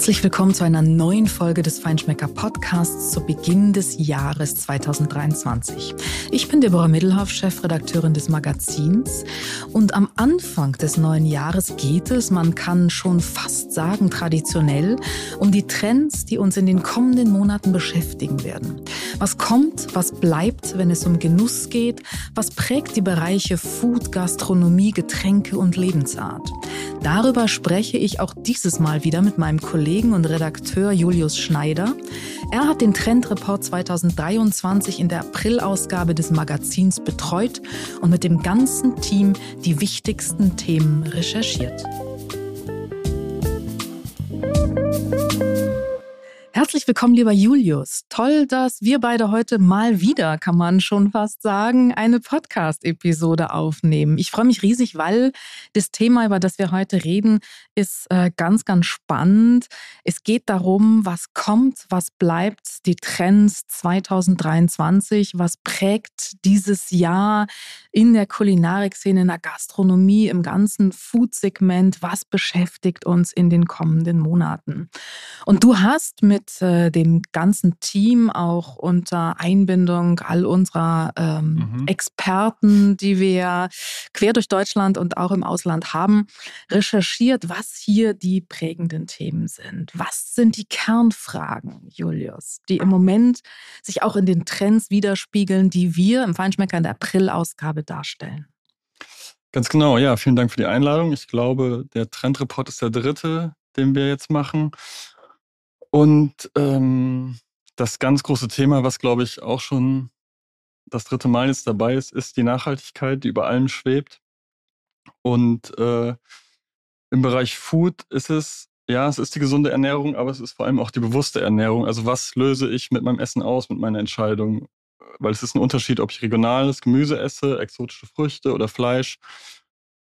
Herzlich willkommen zu einer neuen Folge des Feinschmecker Podcasts zu Beginn des Jahres 2023. Ich bin Deborah Middelhoff, Chefredakteurin des Magazins. Und am Anfang des neuen Jahres geht es, man kann schon fast sagen, traditionell, um die Trends, die uns in den kommenden Monaten beschäftigen werden. Was kommt, was bleibt, wenn es um Genuss geht? Was prägt die Bereiche Food, Gastronomie, Getränke und Lebensart? Darüber spreche ich auch dieses Mal wieder mit meinem Kollegen und Redakteur Julius Schneider. Er hat den Trendreport 2023 in der Aprilausgabe des Magazins betreut und mit dem ganzen Team die wichtigsten Themen recherchiert. Herzlich willkommen, lieber Julius. Toll, dass wir beide heute mal wieder, kann man schon fast sagen, eine Podcast-Episode aufnehmen. Ich freue mich riesig, weil das Thema, über das wir heute reden, ist äh, ganz, ganz spannend. Es geht darum, was kommt, was bleibt, die Trends 2023, was prägt dieses Jahr in der Kulinarikszene, in der Gastronomie, im ganzen Food-Segment, was beschäftigt uns in den kommenden Monaten. Und du hast mit äh, dem ganzen Team auch unter Einbindung all unserer ähm, mhm. Experten, die wir quer durch Deutschland und auch im Ausland haben, recherchiert, was hier die prägenden Themen sind. Was sind die Kernfragen, Julius, die im Moment sich auch in den Trends widerspiegeln, die wir im Feinschmecker in der April-Ausgabe darstellen? Ganz genau, ja. Vielen Dank für die Einladung. Ich glaube, der Trendreport ist der dritte, den wir jetzt machen. Und ähm, das ganz große Thema, was glaube ich auch schon das dritte Mal jetzt dabei ist, ist die Nachhaltigkeit, die über allem schwebt. Und äh, im Bereich Food ist es, ja, es ist die gesunde Ernährung, aber es ist vor allem auch die bewusste Ernährung. Also was löse ich mit meinem Essen aus, mit meiner Entscheidung? Weil es ist ein Unterschied, ob ich regionales Gemüse esse, exotische Früchte oder Fleisch.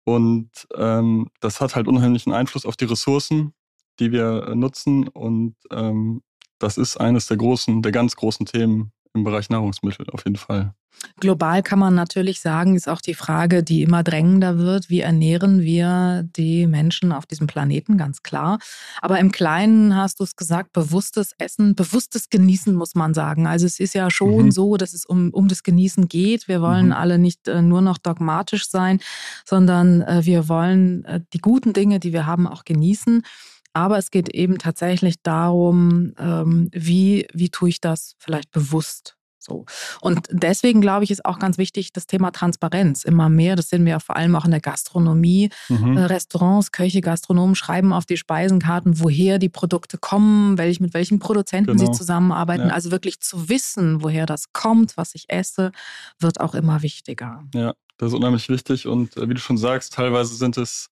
Und ähm, das hat halt unheimlichen Einfluss auf die Ressourcen, die wir nutzen. Und ähm, das ist eines der großen, der ganz großen Themen im Bereich Nahrungsmittel auf jeden Fall. Global kann man natürlich sagen, ist auch die Frage, die immer drängender wird. Wie ernähren wir die Menschen auf diesem Planeten? Ganz klar. Aber im Kleinen hast du es gesagt, bewusstes Essen, bewusstes Genießen, muss man sagen. Also es ist ja schon mhm. so, dass es um, um das Genießen geht. Wir wollen mhm. alle nicht äh, nur noch dogmatisch sein, sondern äh, wir wollen äh, die guten Dinge, die wir haben, auch genießen. Aber es geht eben tatsächlich darum, ähm, wie, wie tue ich das vielleicht bewusst so. Und deswegen glaube ich, ist auch ganz wichtig das Thema Transparenz immer mehr. Das sehen wir ja vor allem auch in der Gastronomie. Mhm. Äh, Restaurants, Köche, Gastronomen schreiben auf die Speisenkarten, woher die Produkte kommen, welch, mit welchen Produzenten genau. sie zusammenarbeiten. Ja. Also wirklich zu wissen, woher das kommt, was ich esse, wird auch immer wichtiger. Ja, das ist unheimlich wichtig. Und äh, wie du schon sagst, teilweise sind es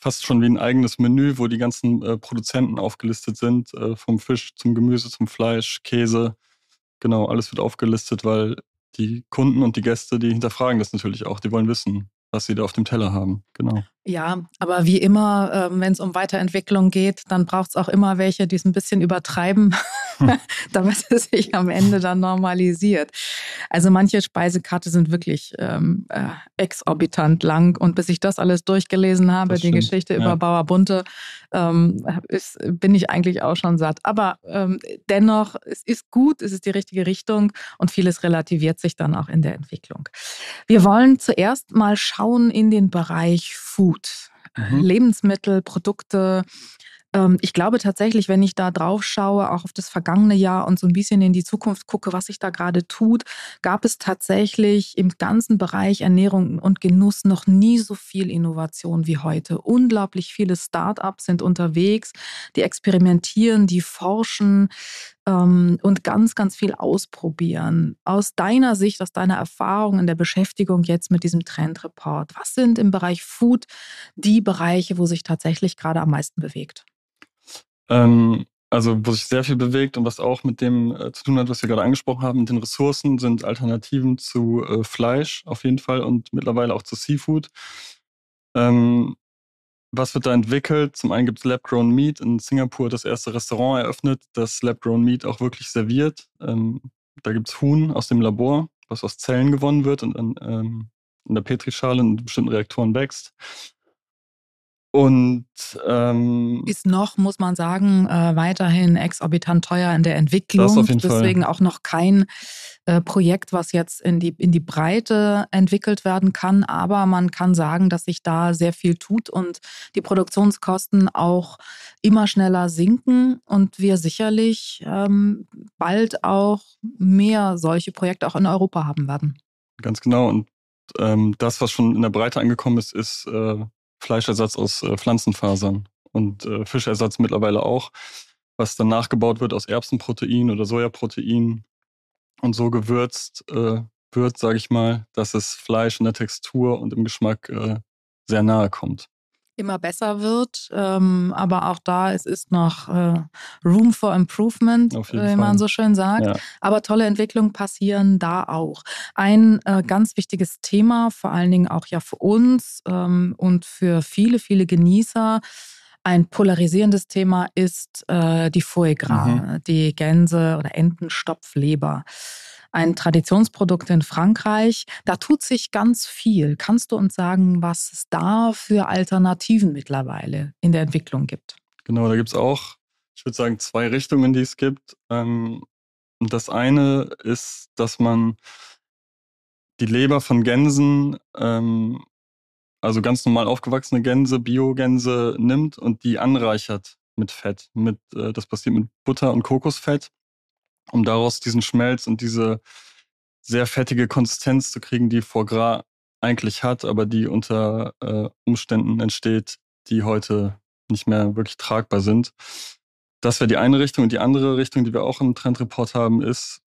fast schon wie ein eigenes Menü, wo die ganzen äh, Produzenten aufgelistet sind, äh, vom Fisch zum Gemüse, zum Fleisch, Käse. Genau, alles wird aufgelistet, weil die Kunden und die Gäste, die hinterfragen das natürlich auch. Die wollen wissen, was sie da auf dem Teller haben. Genau. Ja, aber wie immer, äh, wenn es um Weiterentwicklung geht, dann braucht es auch immer welche, die es ein bisschen übertreiben, hm. damit es sich am Ende dann normalisiert. Also manche Speisekarte sind wirklich ähm, äh, exorbitant lang und bis ich das alles durchgelesen habe, die Geschichte ja. über Bauer Bunte, ähm, ist, bin ich eigentlich auch schon satt. Aber ähm, dennoch, es ist gut, es ist die richtige Richtung und vieles relativiert sich dann auch in der Entwicklung. Wir wollen zuerst mal schauen in den Bereich Food. Food, mhm. Lebensmittel, Produkte. Ähm, ich glaube tatsächlich, wenn ich da drauf schaue, auch auf das vergangene Jahr und so ein bisschen in die Zukunft gucke, was sich da gerade tut, gab es tatsächlich im ganzen Bereich Ernährung und Genuss noch nie so viel Innovation wie heute. Unglaublich viele Start-ups sind unterwegs, die experimentieren, die forschen, ähm, und ganz, ganz viel ausprobieren. Aus deiner Sicht, aus deiner Erfahrung in der Beschäftigung jetzt mit diesem Trendreport, was sind im Bereich Food die Bereiche, wo sich tatsächlich gerade am meisten bewegt? Ähm, also, wo sich sehr viel bewegt und was auch mit dem äh, zu tun hat, was wir gerade angesprochen haben, mit den Ressourcen, sind Alternativen zu äh, Fleisch auf jeden Fall und mittlerweile auch zu Seafood. Ähm, was wird da entwickelt? Zum einen gibt es Lab-Grown Meat. In Singapur das erste Restaurant eröffnet, das Lab-Grown Meat auch wirklich serviert. Ähm, da gibt es Huhn aus dem Labor, was aus Zellen gewonnen wird und dann ähm, in der Petrischale in bestimmten Reaktoren wächst. Und ähm, ist noch, muss man sagen, äh, weiterhin exorbitant teuer in der Entwicklung. Das auf jeden Deswegen Fall. auch noch kein äh, Projekt, was jetzt in die, in die Breite entwickelt werden kann. Aber man kann sagen, dass sich da sehr viel tut und die Produktionskosten auch immer schneller sinken und wir sicherlich ähm, bald auch mehr solche Projekte auch in Europa haben werden. Ganz genau. Und ähm, das, was schon in der Breite angekommen ist, ist äh, Fleischersatz aus äh, Pflanzenfasern und äh, Fischersatz mittlerweile auch, was dann nachgebaut wird aus Erbsenprotein oder Sojaprotein und so gewürzt äh, wird, sage ich mal, dass es Fleisch in der Textur und im Geschmack äh, sehr nahe kommt immer besser wird. Ähm, aber auch da, es ist noch äh, Room for Improvement, wie man so schön sagt. Ja. Aber tolle Entwicklungen passieren da auch. Ein äh, ganz wichtiges Thema, vor allen Dingen auch ja für uns ähm, und für viele, viele Genießer. Ein polarisierendes Thema ist äh, die Foie Gras, mhm. die Gänse- oder Entenstopfleber ein Traditionsprodukt in Frankreich. Da tut sich ganz viel. Kannst du uns sagen, was es da für Alternativen mittlerweile in der Entwicklung gibt? Genau, da gibt es auch, ich würde sagen, zwei Richtungen, die es gibt. Ähm, das eine ist, dass man die Leber von Gänsen, ähm, also ganz normal aufgewachsene Gänse, Biogänse nimmt und die anreichert mit Fett. Mit, äh, das passiert mit Butter und Kokosfett um daraus diesen Schmelz und diese sehr fettige Konsistenz zu kriegen, die Foie Gras eigentlich hat, aber die unter äh, Umständen entsteht, die heute nicht mehr wirklich tragbar sind. Das wäre die eine Richtung. Und die andere Richtung, die wir auch im Trendreport haben, ist,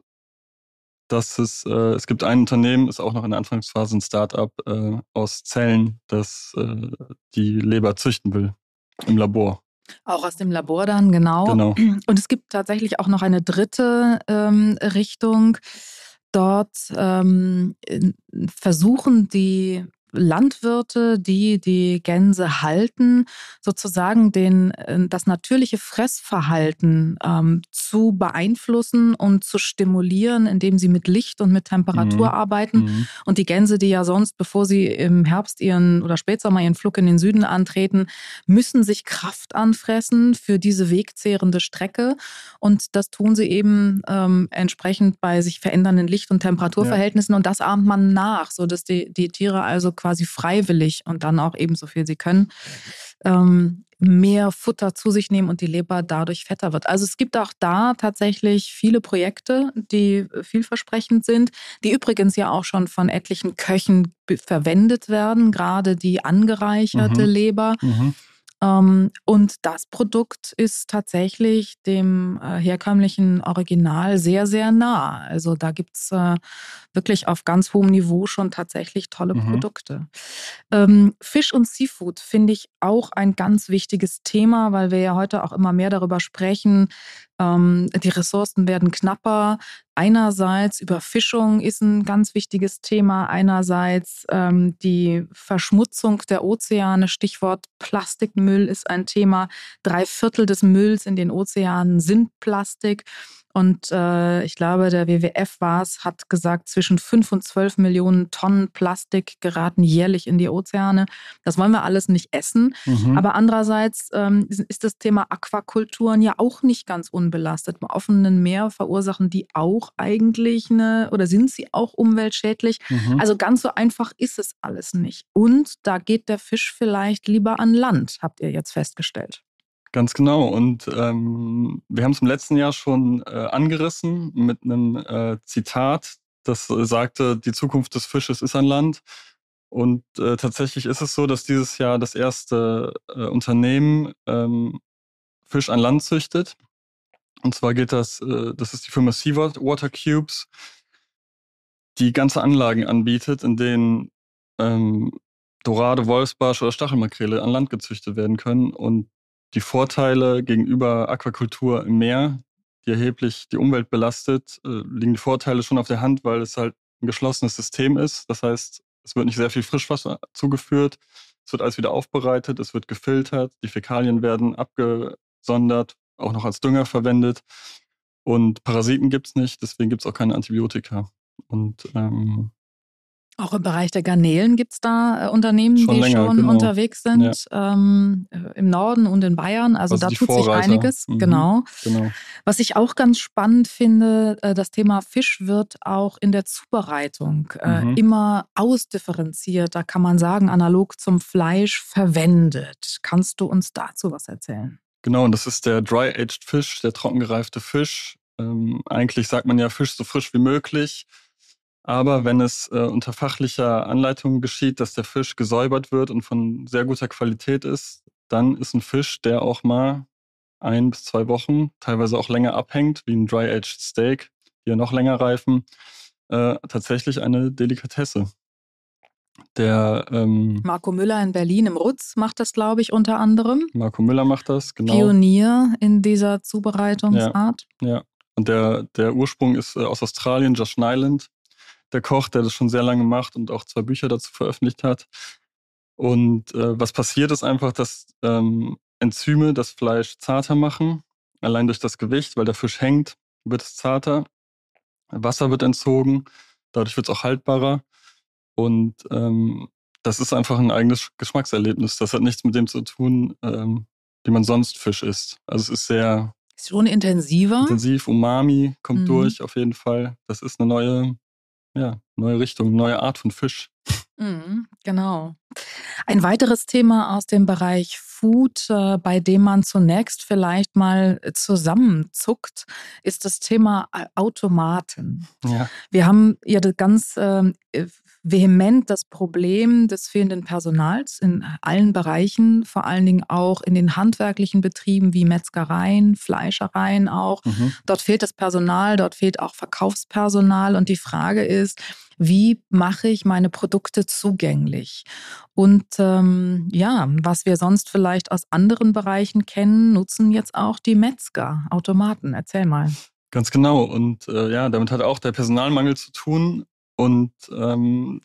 dass es, äh, es gibt ein Unternehmen, ist auch noch in der Anfangsphase ein Startup äh, aus Zellen, das äh, die Leber züchten will im Labor. Auch aus dem Labor dann, genau. genau. Und es gibt tatsächlich auch noch eine dritte ähm, Richtung. Dort ähm, versuchen die Landwirte, die die Gänse halten, sozusagen den, äh, das natürliche Fressverhalten ähm, zu beeinflussen und zu stimulieren, indem sie mit Licht und mit Temperatur mhm. arbeiten. Mhm. Und die Gänse, die ja sonst, bevor sie im Herbst ihren oder Spätsommer ihren Flug in den Süden antreten, müssen sich Kraft anfressen für diese wegzehrende Strecke. Und das tun sie eben ähm, entsprechend bei sich verändernden Licht- und Temperaturverhältnissen. Ja. Und das ahmt man nach, sodass die, die Tiere also quasi freiwillig und dann auch eben so viel sie können, ähm, mehr Futter zu sich nehmen und die Leber dadurch fetter wird. Also es gibt auch da tatsächlich viele Projekte, die vielversprechend sind, die übrigens ja auch schon von etlichen Köchen verwendet werden, gerade die angereicherte mhm. Leber. Mhm. Ähm, und das Produkt ist tatsächlich dem äh, herkömmlichen Original sehr, sehr nah. Also da gibt es äh, wirklich auf ganz hohem Niveau schon tatsächlich tolle mhm. Produkte. Ähm, Fisch und Seafood finde ich auch ein ganz wichtiges Thema, weil wir ja heute auch immer mehr darüber sprechen, ähm, die Ressourcen werden knapper. Einerseits Überfischung ist ein ganz wichtiges Thema. Einerseits ähm, die Verschmutzung der Ozeane. Stichwort Plastikmüll ist ein Thema. Drei Viertel des Mülls in den Ozeanen sind Plastik. Und äh, ich glaube, der WWF war es, hat gesagt, zwischen 5 und 12 Millionen Tonnen Plastik geraten jährlich in die Ozeane. Das wollen wir alles nicht essen. Mhm. Aber andererseits ähm, ist das Thema Aquakulturen ja auch nicht ganz unbelastet. Im offenen Meer verursachen die auch eigentlich eine oder sind sie auch umweltschädlich. Mhm. Also ganz so einfach ist es alles nicht. Und da geht der Fisch vielleicht lieber an Land, habt ihr jetzt festgestellt. Ganz genau. Und ähm, wir haben es im letzten Jahr schon äh, angerissen mit einem äh, Zitat, das äh, sagte, die Zukunft des Fisches ist an Land. Und äh, tatsächlich ist es so, dass dieses Jahr das erste äh, Unternehmen ähm, Fisch an Land züchtet. Und zwar geht das, äh, das ist die Firma Seawater Cubes, die ganze Anlagen anbietet, in denen ähm, Dorade, Wolfsbarsch oder Stachelmakrele an Land gezüchtet werden können. Und die Vorteile gegenüber Aquakultur im Meer, die erheblich die Umwelt belastet, äh, liegen die Vorteile schon auf der Hand, weil es halt ein geschlossenes System ist. Das heißt, es wird nicht sehr viel Frischwasser zugeführt, es wird alles wieder aufbereitet, es wird gefiltert, die Fäkalien werden abgesondert, auch noch als Dünger verwendet. Und Parasiten gibt es nicht, deswegen gibt es auch keine Antibiotika. Und ähm, Auch im Bereich der Garnelen gibt es da äh, Unternehmen, Schon die länger, schon genau. unterwegs sind, ähm, äh, im Norden und in Bayern. Also, Also da tut sich Vorreiter. einiges, Mhm. genau. Genau. Was ich auch ganz spannend finde, äh, das Thema Fisch wird auch in der Zubereitung äh, Mhm. immer ausdifferenziert, da kann man sagen, analog zum Fleisch verwendet. Kannst du uns dazu was erzählen? Genau, und das ist der Dry-Aged Fisch, der trockengereifte Fisch. Ähm, eigentlich sagt man ja Fisch so frisch wie möglich. Aber wenn es äh, unter fachlicher Anleitung geschieht, dass der Fisch gesäubert wird und von sehr guter Qualität ist, dann ist ein Fisch, der auch mal ein bis zwei Wochen, teilweise auch länger abhängt, wie ein Dry-Aged Steak, die ja noch länger reifen, äh, tatsächlich eine Delikatesse. Der ähm, Marco Müller in Berlin im Rutz macht das, glaube ich, unter anderem. Marco Müller macht das, genau. Pionier in dieser Zubereitungsart. Ja, und der, der Ursprung ist äh, aus Australien, Josh Nyland, der Koch, der das schon sehr lange macht und auch zwei Bücher dazu veröffentlicht hat. Und äh, was passiert ist einfach, dass ähm, Enzyme das Fleisch zarter machen, allein durch das Gewicht, weil der Fisch hängt, wird es zarter. Wasser wird entzogen, dadurch wird es auch haltbarer. Und ähm, das ist einfach ein eigenes Geschmackserlebnis. Das hat nichts mit dem zu tun, ähm, wie man sonst Fisch isst. Also es ist sehr Ist schon intensiver. intensiv. Umami kommt Mhm. durch auf jeden Fall. Das ist eine neue, ja, neue Richtung, neue Art von Fisch. Mhm, genau. Ein weiteres Thema aus dem Bereich Food, äh, bei dem man zunächst vielleicht mal zusammenzuckt, ist das Thema äh, Automaten. Ja, Wir haben ja das ganz ähm, äh, vehement das Problem des fehlenden Personals in allen Bereichen, vor allen Dingen auch in den handwerklichen Betrieben wie Metzgereien, Fleischereien auch. mhm. Dort fehlt das Personal, dort fehlt auch Verkaufspersonal und die Frage ist, wie mache ich meine Produkte zugänglich? Und ähm, ja, was wir sonst vielleicht aus anderen Bereichen kennen, nutzen jetzt auch die Metzger, Automaten. Erzähl mal. ganz genau. Und äh, ja, damit hat auch der Personalmangel zu tun. Und ähm,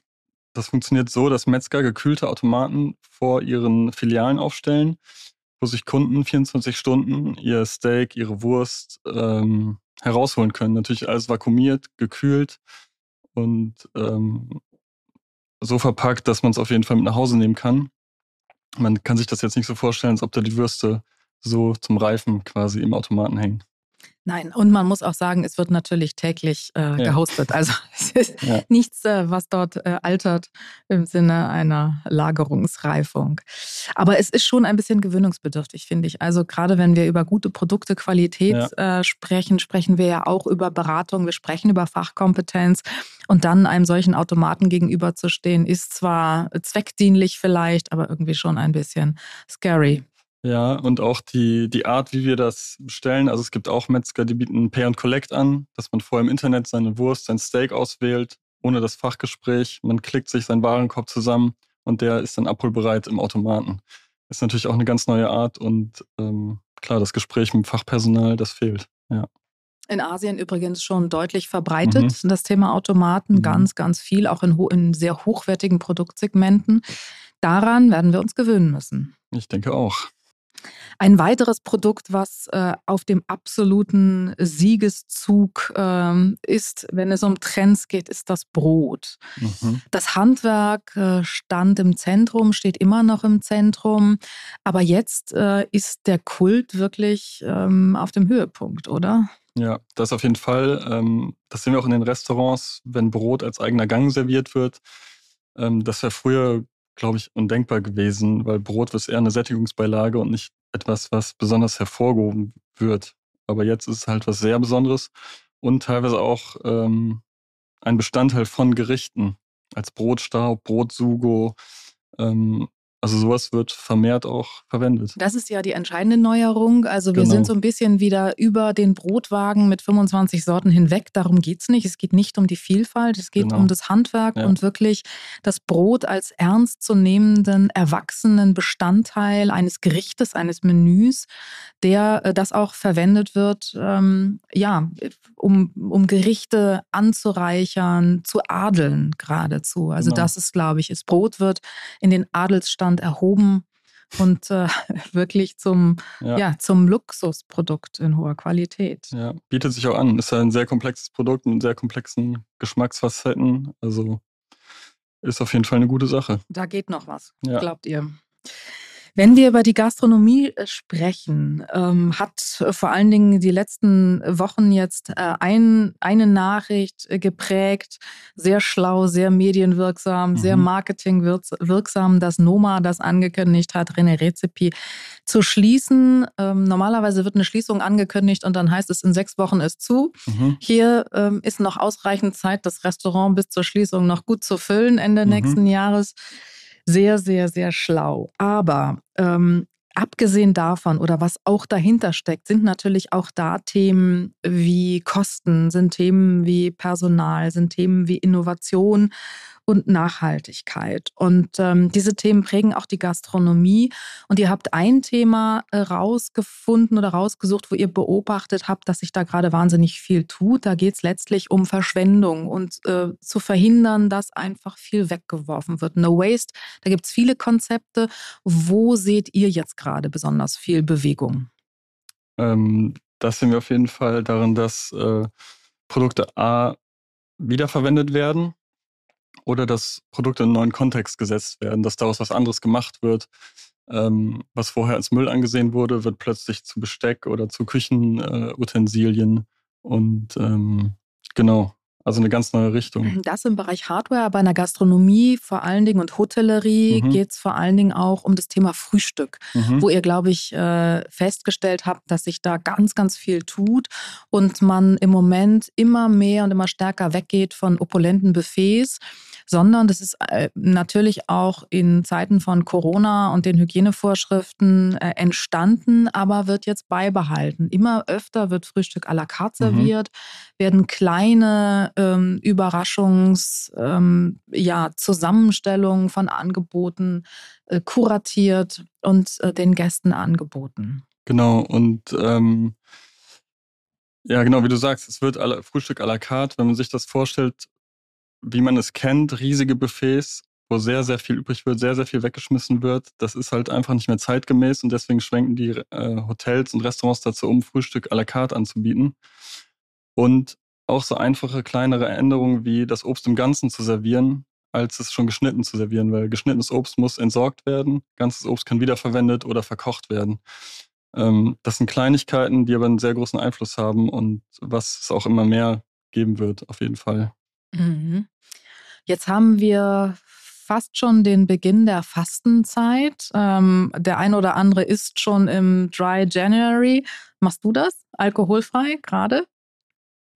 das funktioniert so, dass Metzger gekühlte Automaten vor ihren Filialen aufstellen, wo sich Kunden 24 Stunden ihr Steak, ihre Wurst ähm, herausholen können. Natürlich alles vakuumiert, gekühlt und ähm, so verpackt, dass man es auf jeden Fall mit nach Hause nehmen kann. Man kann sich das jetzt nicht so vorstellen, als ob da die Würste so zum Reifen quasi im Automaten hängen. Nein, und man muss auch sagen, es wird natürlich täglich äh, Ja. gehostet. Also es ist Ja. nichts, äh, was dort äh, altert im Sinne einer Lagerungsreifung. Aber es ist schon ein bisschen gewöhnungsbedürftig, finde ich. Also gerade wenn wir über gute Produkte, Qualität äh, sprechen, sprechen wir ja auch über Beratung, wir sprechen über Fachkompetenz. Und dann einem solchen Automaten gegenüberzustehen, ist zwar zweckdienlich vielleicht, aber irgendwie schon ein bisschen scary. Ja, und auch die, die Art, wie wir das bestellen. Also es gibt auch Metzger, die bieten Pay and Collect an, dass man vorher im Internet seine Wurst, sein Steak auswählt, ohne das Fachgespräch. Man klickt sich seinen Warenkorb zusammen und der ist dann abholbereit im Automaten. Ist natürlich auch eine ganz neue Art und ähm, klar, das Gespräch mit dem Fachpersonal, das fehlt. Ja. In Asien übrigens schon deutlich verbreitet, das Thema Automaten, Mhm. ganz, ganz viel, auch in, in sehr hochwertigen Produktsegmenten. Daran werden wir uns gewöhnen müssen. Ich denke auch. Ein weiteres Produkt, was äh, auf dem absoluten Siegeszug ähm, ist, wenn es um Trends geht, ist das Brot. Mhm. Das Handwerk äh, stand im Zentrum, steht immer noch im Zentrum. Aber jetzt äh, ist der Kult wirklich ähm, auf dem Höhepunkt, oder? Ja, das auf jeden Fall. Ähm, das sehen wir auch in den Restaurants, wenn Brot als eigener Gang serviert wird. Ähm, das wäre früher, glaube ich, undenkbar gewesen, weil Brot ist eher eine Sättigungsbeilage und nicht etwas, was besonders hervorgehoben wird. Aber jetzt ist es halt was sehr Besonderes und teilweise auch ähm, ein Bestandteil von Gerichten. Als Brotstaub, Brotsugo. Ähm, also sowas wird vermehrt auch verwendet. Das ist ja die entscheidende Neuerung. Also wir Genau. sind so ein bisschen wieder über den Brotwagen mit 25 Sorten hinweg. Darum geht's nicht. Es geht nicht um die Vielfalt, es geht Genau. um das Handwerk Ja. und wirklich das Brot als ernstzunehmenden, erwachsenen Bestandteil eines Gerichtes, eines Menüs, der äh, das auch verwendet wird, ähm, ja, um, um Gerichte anzureichern, zu adeln geradezu. Also Genau. das ist, glaube ich, das Brot wird in den Adelsstand erhoben und äh, wirklich zum, Ja. ja. zum Luxusprodukt in hoher Qualität. Ja, bietet sich auch an. Ist ja ein sehr komplexes Produkt mit sehr komplexen Geschmacksfacetten. Also ist auf jeden Fall eine gute Sache. Da geht noch was, ja. glaubt ihr. Wenn wir über die Gastronomie äh, sprechen, ähm, hat vor allen Dingen die letzten Wochen jetzt äh, ein, eine Nachricht äh, geprägt, sehr schlau, sehr medienwirksam, mhm. sehr marketingwirksam, dass Noma das angekündigt hat, René Rezepi zu schließen. Ähm, normalerweise wird eine Schließung angekündigt und dann heißt es, in sechs Wochen ist zu. Mhm. Hier ähm, ist noch ausreichend Zeit, das Restaurant bis zur Schließung noch gut zu füllen Ende mhm. nächsten Jahres sehr, sehr, sehr schlau. Aber ähm, abgesehen davon oder was auch dahinter steckt, sind natürlich auch da Themen wie Kosten, sind Themen wie Personal, sind Themen wie Innovation und Nachhaltigkeit. Und ähm, diese Themen prägen auch die Gastronomie. Und ihr habt ein Thema äh, rausgefunden oder rausgesucht, wo ihr beobachtet habt, dass sich da gerade wahnsinnig viel tut. Da geht es letztlich um Verschwendung und äh, zu verhindern, dass einfach viel weggeworfen wird. No Waste, da gibt es viele Konzepte. Wo seht ihr jetzt gerade besonders viel Bewegung? Ähm, das sehen wir auf jeden Fall darin, dass äh, Produkte A wiederverwendet werden oder dass Produkte in einen neuen Kontext gesetzt werden, dass daraus was anderes gemacht wird. Ähm, was vorher als Müll angesehen wurde, wird plötzlich zu Besteck oder zu Küchenutensilien. Äh, und ähm, genau, also eine ganz neue Richtung. Das im Bereich Hardware, bei einer Gastronomie vor allen Dingen und Hotellerie mhm. geht es vor allen Dingen auch um das Thema Frühstück, mhm. wo ihr, glaube ich, äh, festgestellt habt, dass sich da ganz, ganz viel tut und man im Moment immer mehr und immer stärker weggeht von opulenten Buffets sondern das ist äh, natürlich auch in Zeiten von Corona und den Hygienevorschriften äh, entstanden, aber wird jetzt beibehalten. Immer öfter wird Frühstück à la carte mhm. serviert, mhm. werden kleine ähm, Überraschungs, ähm, ja, Zusammenstellungen von Angeboten äh, kuratiert und äh, den Gästen angeboten. Genau, und ähm, ja, genau, wie du sagst, es wird Frühstück à la carte. Wenn man sich das vorstellt, wie man es kennt, riesige Buffets, wo sehr, sehr viel übrig wird, sehr, sehr viel weggeschmissen wird. Das ist halt einfach nicht mehr zeitgemäß und deswegen schwenken die äh, Hotels und Restaurants dazu um, Frühstück à la carte anzubieten. Und auch so einfache, kleinere Änderungen wie das Obst im Ganzen zu servieren, als es schon geschnitten zu servieren, weil geschnittenes Obst muss entsorgt werden, ganzes Obst kann wiederverwendet oder verkocht werden. Ähm, das sind Kleinigkeiten, die aber einen sehr großen Einfluss haben und was es auch immer mehr geben wird, auf jeden Fall. Mhm. Jetzt haben wir fast schon den Beginn der Fastenzeit. Ähm, der ein oder andere ist schon im Dry January. Machst du das? Alkoholfrei gerade?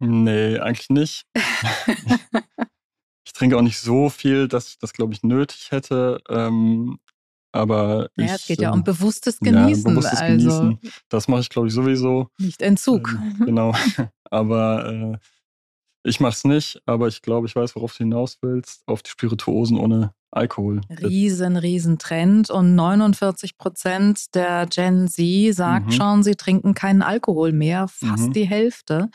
Nee, eigentlich nicht. ich trinke auch nicht so viel, dass ich das, glaube ich, nötig hätte. Ähm, aber naja, es geht ja um ähm, bewusstes Genießen. Ja, bewusstes also Genießen. Das mache ich, glaube ich, sowieso. Nicht Entzug. Ähm, genau. aber äh, ich mache es nicht, aber ich glaube, ich weiß, worauf du hinaus willst. Auf die Spirituosen ohne Alkohol. Riesen, riesen Trend. Und 49 Prozent der Gen Z sagt mhm. schon, sie trinken keinen Alkohol mehr. Fast mhm. die Hälfte.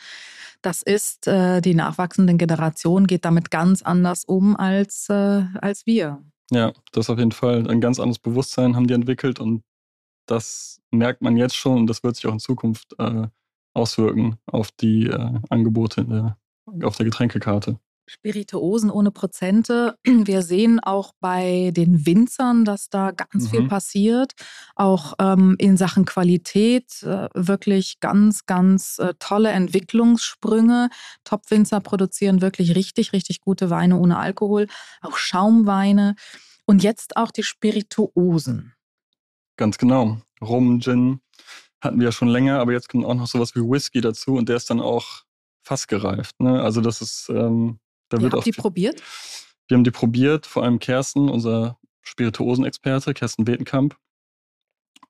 Das ist, äh, die nachwachsende Generation geht damit ganz anders um als, äh, als wir. Ja, das auf jeden Fall. Ein ganz anderes Bewusstsein haben die entwickelt und das merkt man jetzt schon und das wird sich auch in Zukunft äh, auswirken auf die äh, Angebote in der auf der Getränkekarte. Spirituosen ohne Prozente. Wir sehen auch bei den Winzern, dass da ganz mhm. viel passiert. Auch ähm, in Sachen Qualität äh, wirklich ganz, ganz äh, tolle Entwicklungssprünge. Top-Winzer produzieren wirklich richtig, richtig gute Weine ohne Alkohol. Auch Schaumweine. Und jetzt auch die Spirituosen. Ganz genau. Rum, Gin hatten wir ja schon länger, aber jetzt kommt auch noch sowas wie Whisky dazu und der ist dann auch fast gereift. Ne? Also das ist, ähm, da Ihr wird habt auch. die probiert? Wir haben die probiert, vor allem Kersten, unser Spirituosenexperte, Kersten Betenkamp.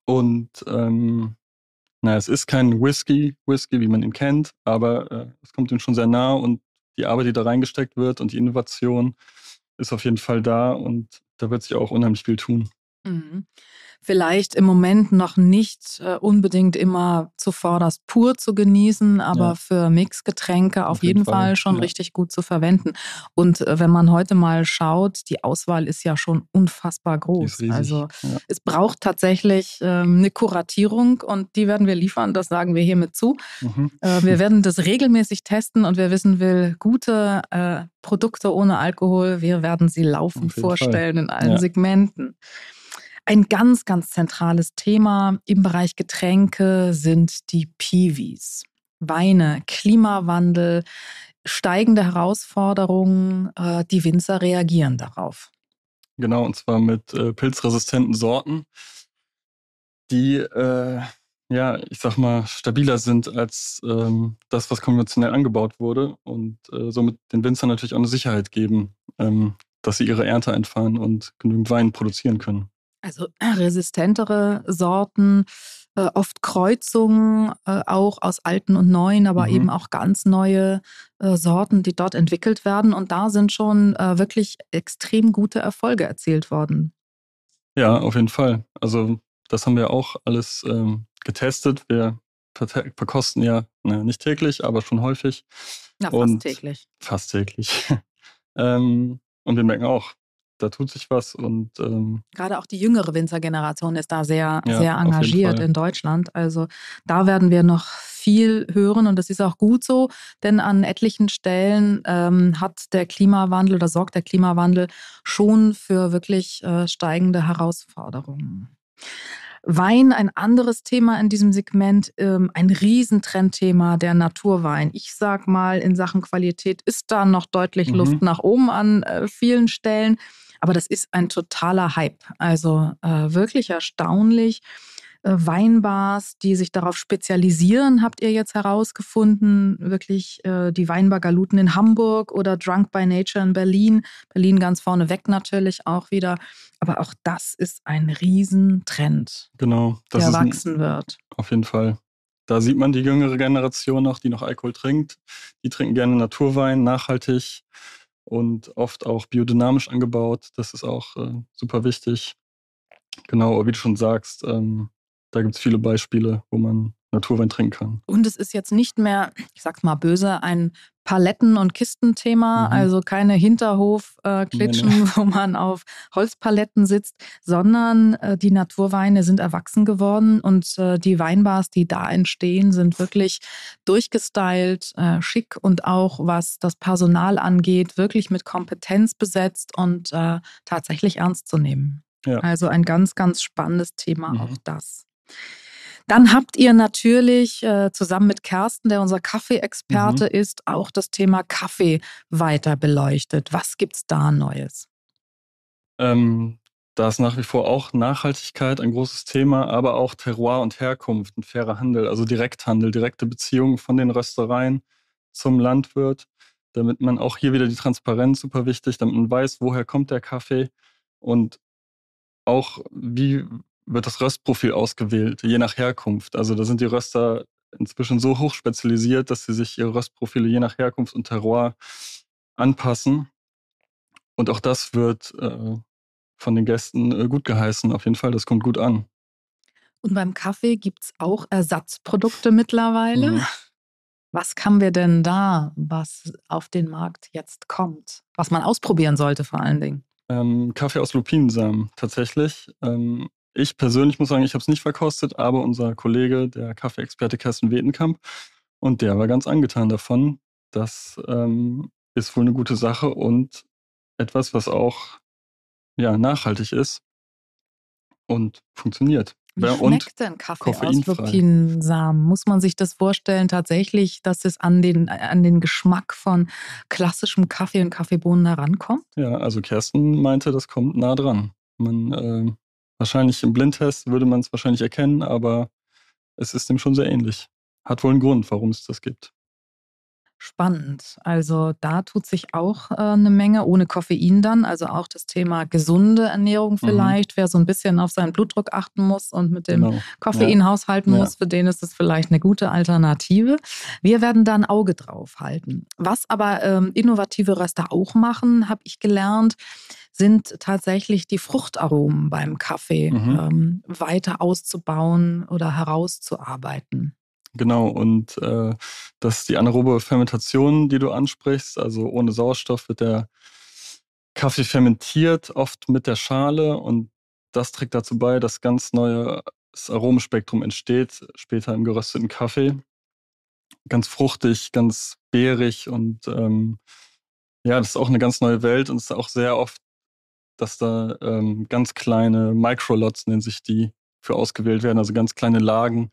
Und ähm, naja, es ist kein Whisky, Whisky, wie man ihn kennt, aber äh, es kommt ihm schon sehr nah und die Arbeit, die da reingesteckt wird und die Innovation ist auf jeden Fall da und da wird sich auch unheimlich viel tun. Mhm. Vielleicht im Moment noch nicht äh, unbedingt immer zuvorderst pur zu genießen, aber ja. für Mixgetränke auf, auf jeden, jeden Fall, Fall, schon ja. richtig gut zu verwenden. Und äh, wenn man heute mal schaut, die Auswahl ist ja schon unfassbar groß. Also ja. es braucht tatsächlich ähm, eine Kuratierung und die werden wir liefern, das sagen wir hiermit zu. Mhm. Äh, wir werden das regelmäßig testen und wer wissen will, gute Produkte ohne Alkohol, wir werden sie laufend vorstellen Fall. in allen Segmenten. Ein ganz, ganz zentrales Thema im Bereich Getränke sind die Piwis. Weine, Klimawandel, steigende Herausforderungen. Äh, die Winzer reagieren darauf. Genau, und zwar mit äh, pilzresistenten Sorten, die, äh, ja, ich sag mal, stabiler sind als ähm, das, was konventionell angebaut wurde und äh, somit den Winzern natürlich auch eine Sicherheit geben, ähm, dass sie ihre Ernte einfahren und genügend Wein produzieren können. Also resistentere Sorten, äh, oft Kreuzungen, äh, auch aus alten und neuen, aber mhm. eben auch ganz neue äh, Sorten, die dort entwickelt werden. Und da sind schon wirklich extrem gute Erfolge erzielt worden. Ja, auf jeden Fall. Also das haben wir auch alles ähm, getestet. Wir verkosten ja ne, nicht täglich, aber schon häufig. Ja, fast und täglich. Fast täglich. ähm, und wir merken auch, da tut sich was und ähm, gerade auch die jüngere Winzergeneration ist da sehr, ja, sehr engagiert in Deutschland. Also da werden wir noch viel hören und das ist auch gut so, denn an etlichen Stellen ähm, hat der Klimawandel oder sorgt der Klimawandel schon für wirklich äh, steigende Herausforderungen. Wein, ein anderes Thema in diesem Segment, ähm, ein Riesentrendthema, der Naturwein. Ich sag mal, in Sachen Qualität ist da noch deutlich mhm. Luft nach oben an äh, vielen Stellen. Aber das ist ein totaler Hype. Also äh, wirklich erstaunlich. Äh, Weinbars, die sich darauf spezialisieren, habt ihr jetzt herausgefunden. Wirklich äh, die Weinbar Galuten in Hamburg oder Drunk by Nature in Berlin. Berlin ganz vorne weg natürlich auch wieder. Aber auch das ist ein Riesentrend, genau, der wachsen ein, wird. Auf jeden Fall. Da sieht man die jüngere Generation noch, die noch Alkohol trinkt. Die trinken gerne Naturwein, nachhaltig und oft auch biodynamisch angebaut. Das ist auch äh, super wichtig. Genau, wie du schon sagst, ähm, da gibt es viele Beispiele, wo man Naturwein trinken kann. Und es ist jetzt nicht mehr, ich sag's mal böse, ein Paletten- und Kistenthema, mhm. also keine Hinterhof-Klitschen, äh, nee, nee. wo man auf Holzpaletten sitzt, sondern äh, die Naturweine sind erwachsen geworden und äh, die Weinbars, die da entstehen, sind wirklich durchgestylt, äh, schick und auch was das Personal angeht, wirklich mit Kompetenz besetzt und äh, tatsächlich ernst zu nehmen. Ja. Also ein ganz, ganz spannendes Thema, mhm. auch das. Dann habt ihr natürlich äh, zusammen mit Kersten, der unser Kaffeeexperte mhm. ist, auch das Thema Kaffee weiter beleuchtet. Was gibt's da Neues? Ähm, da ist nach wie vor auch Nachhaltigkeit ein großes Thema, aber auch Terroir und Herkunft, ein fairer Handel, also Direkthandel, direkte Beziehungen von den Röstereien zum Landwirt, damit man auch hier wieder die Transparenz super wichtig, damit man weiß, woher kommt der Kaffee und auch wie wird das Röstprofil ausgewählt, je nach Herkunft. Also da sind die Röster inzwischen so hoch spezialisiert, dass sie sich ihre Röstprofile je nach Herkunft und Terroir anpassen. Und auch das wird äh, von den Gästen äh, gut geheißen. Auf jeden Fall, das kommt gut an. Und beim Kaffee gibt es auch Ersatzprodukte mittlerweile. Mhm. Was haben wir denn da, was auf den Markt jetzt kommt? Was man ausprobieren sollte vor allen Dingen? Ähm, Kaffee aus Lupinensamen tatsächlich. Ähm, ich persönlich muss sagen, ich habe es nicht verkostet, aber unser Kollege, der Kaffeeexperte Kersten Wetenkamp, und der war ganz angetan davon. Das ähm, ist wohl eine gute Sache und etwas, was auch ja, nachhaltig ist und funktioniert. Wie ja, schmeckt denn Kaffee aus Lupinensamen? Muss man sich das vorstellen tatsächlich, dass es an den, an den Geschmack von klassischem Kaffee und Kaffeebohnen herankommt? Ja, also Kersten meinte, das kommt nah dran. Man äh, Wahrscheinlich im Blindtest würde man es wahrscheinlich erkennen, aber es ist dem schon sehr ähnlich. Hat wohl einen Grund, warum es das gibt. Spannend. Also da tut sich auch äh, eine Menge ohne Koffein dann. Also auch das Thema gesunde Ernährung mhm. vielleicht. Mhm. Wer so ein bisschen auf seinen Blutdruck achten muss und mit dem genau. Koffein ja. haushalten muss, ja. für den ist es vielleicht eine gute Alternative. Wir werden da ein Auge drauf halten. Was aber ähm, innovative Röster auch machen, habe ich gelernt, sind tatsächlich die Fruchtaromen beim Kaffee Mhm. ähm, weiter auszubauen oder herauszuarbeiten. Genau, und äh, das ist die anaerobe Fermentation, die du ansprichst. Also ohne Sauerstoff wird der Kaffee fermentiert, oft mit der Schale. Und das trägt dazu bei, dass ganz neues Aromenspektrum entsteht, später im gerösteten Kaffee. Ganz fruchtig, ganz beerig und ähm, ja, das ist auch eine ganz neue Welt und es ist auch sehr oft, dass da ähm, ganz kleine Microlots, nennen sich die, für ausgewählt werden, also ganz kleine Lagen,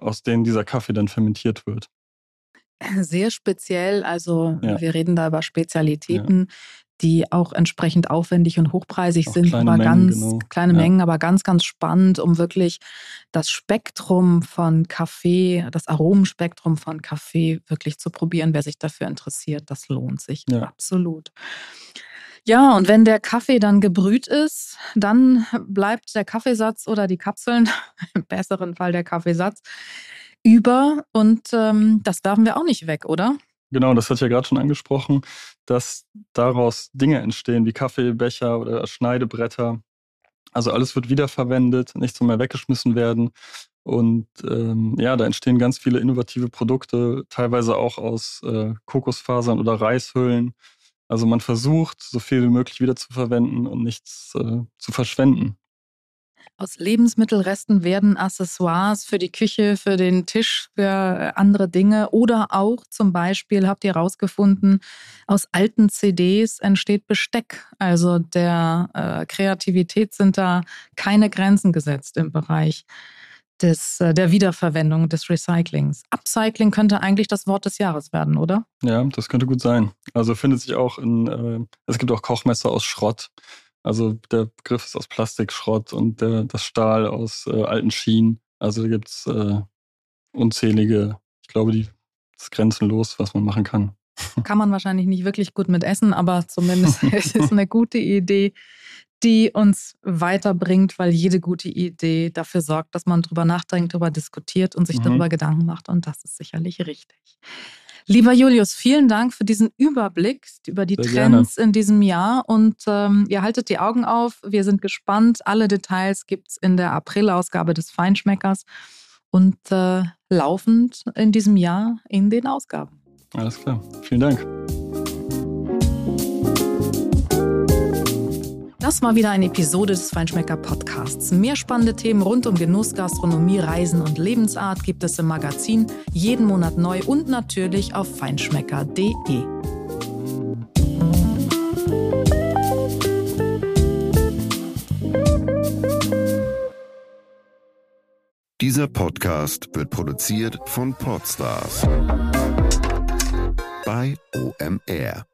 aus denen dieser Kaffee dann fermentiert wird. Sehr speziell, also Ja. wir reden da über Spezialitäten, die auch entsprechend aufwendig und hochpreisig Auch sind, aber Mengen, ganz genau. kleine Ja. Mengen, aber ganz, ganz spannend, um wirklich das Spektrum von Kaffee, das Aromenspektrum von Kaffee wirklich zu probieren. Wer sich dafür interessiert, das lohnt sich Ja. absolut. Ja, und wenn der Kaffee dann gebrüht ist, dann bleibt der Kaffeesatz oder die Kapseln, im besseren Fall der Kaffeesatz, über und ähm, das werfen wir auch nicht weg, oder? Genau, das hat ja gerade schon angesprochen, dass daraus Dinge entstehen wie Kaffeebecher oder Schneidebretter. Also alles wird wiederverwendet, nichts mehr weggeschmissen werden. Und ähm, ja, da entstehen ganz viele innovative Produkte, teilweise auch aus äh, Kokosfasern oder Reishüllen. Also man versucht, so viel wie möglich wiederzuverwenden und nichts äh, zu verschwenden. Aus Lebensmittelresten werden Accessoires für die Küche, für den Tisch, für äh, andere Dinge oder auch zum Beispiel, habt ihr herausgefunden, aus alten CDs entsteht Besteck. Also der äh, Kreativität sind da keine Grenzen gesetzt im Bereich des, äh, der Wiederverwendung, des Recyclings. Upcycling könnte eigentlich das Wort des Jahres werden, oder? Ja, das könnte gut sein. Also findet sich auch in, äh, es gibt auch Kochmesser aus Schrott. Also der Begriff ist aus Plastikschrott und der, das Stahl aus äh, alten Schienen. Also da gibt es äh, unzählige, ich glaube, die das ist grenzenlos, was man machen kann. Kann man wahrscheinlich nicht wirklich gut mit essen, aber zumindest es ist eine gute Idee, die uns weiterbringt, weil jede gute Idee dafür sorgt, dass man drüber nachdenkt, darüber diskutiert und sich Mhm. darüber Gedanken macht. Und das ist sicherlich richtig. Lieber Julius, vielen Dank für diesen Überblick über die Sehr gerne. Trends in diesem Jahr. Und ähm, ihr haltet die Augen auf. Wir sind gespannt. Alle Details gibt es in der April-Ausgabe des Feinschmeckers und äh, laufend in diesem Jahr in den Ausgaben. Alles klar. Vielen Dank. Das war wieder eine Episode des Feinschmecker Podcasts. Mehr spannende Themen rund um Genuss, Gastronomie, Reisen und Lebensart gibt es im Magazin jeden Monat neu und natürlich auf feinschmecker.de. Dieser Podcast wird produziert von Podstars bei OMR.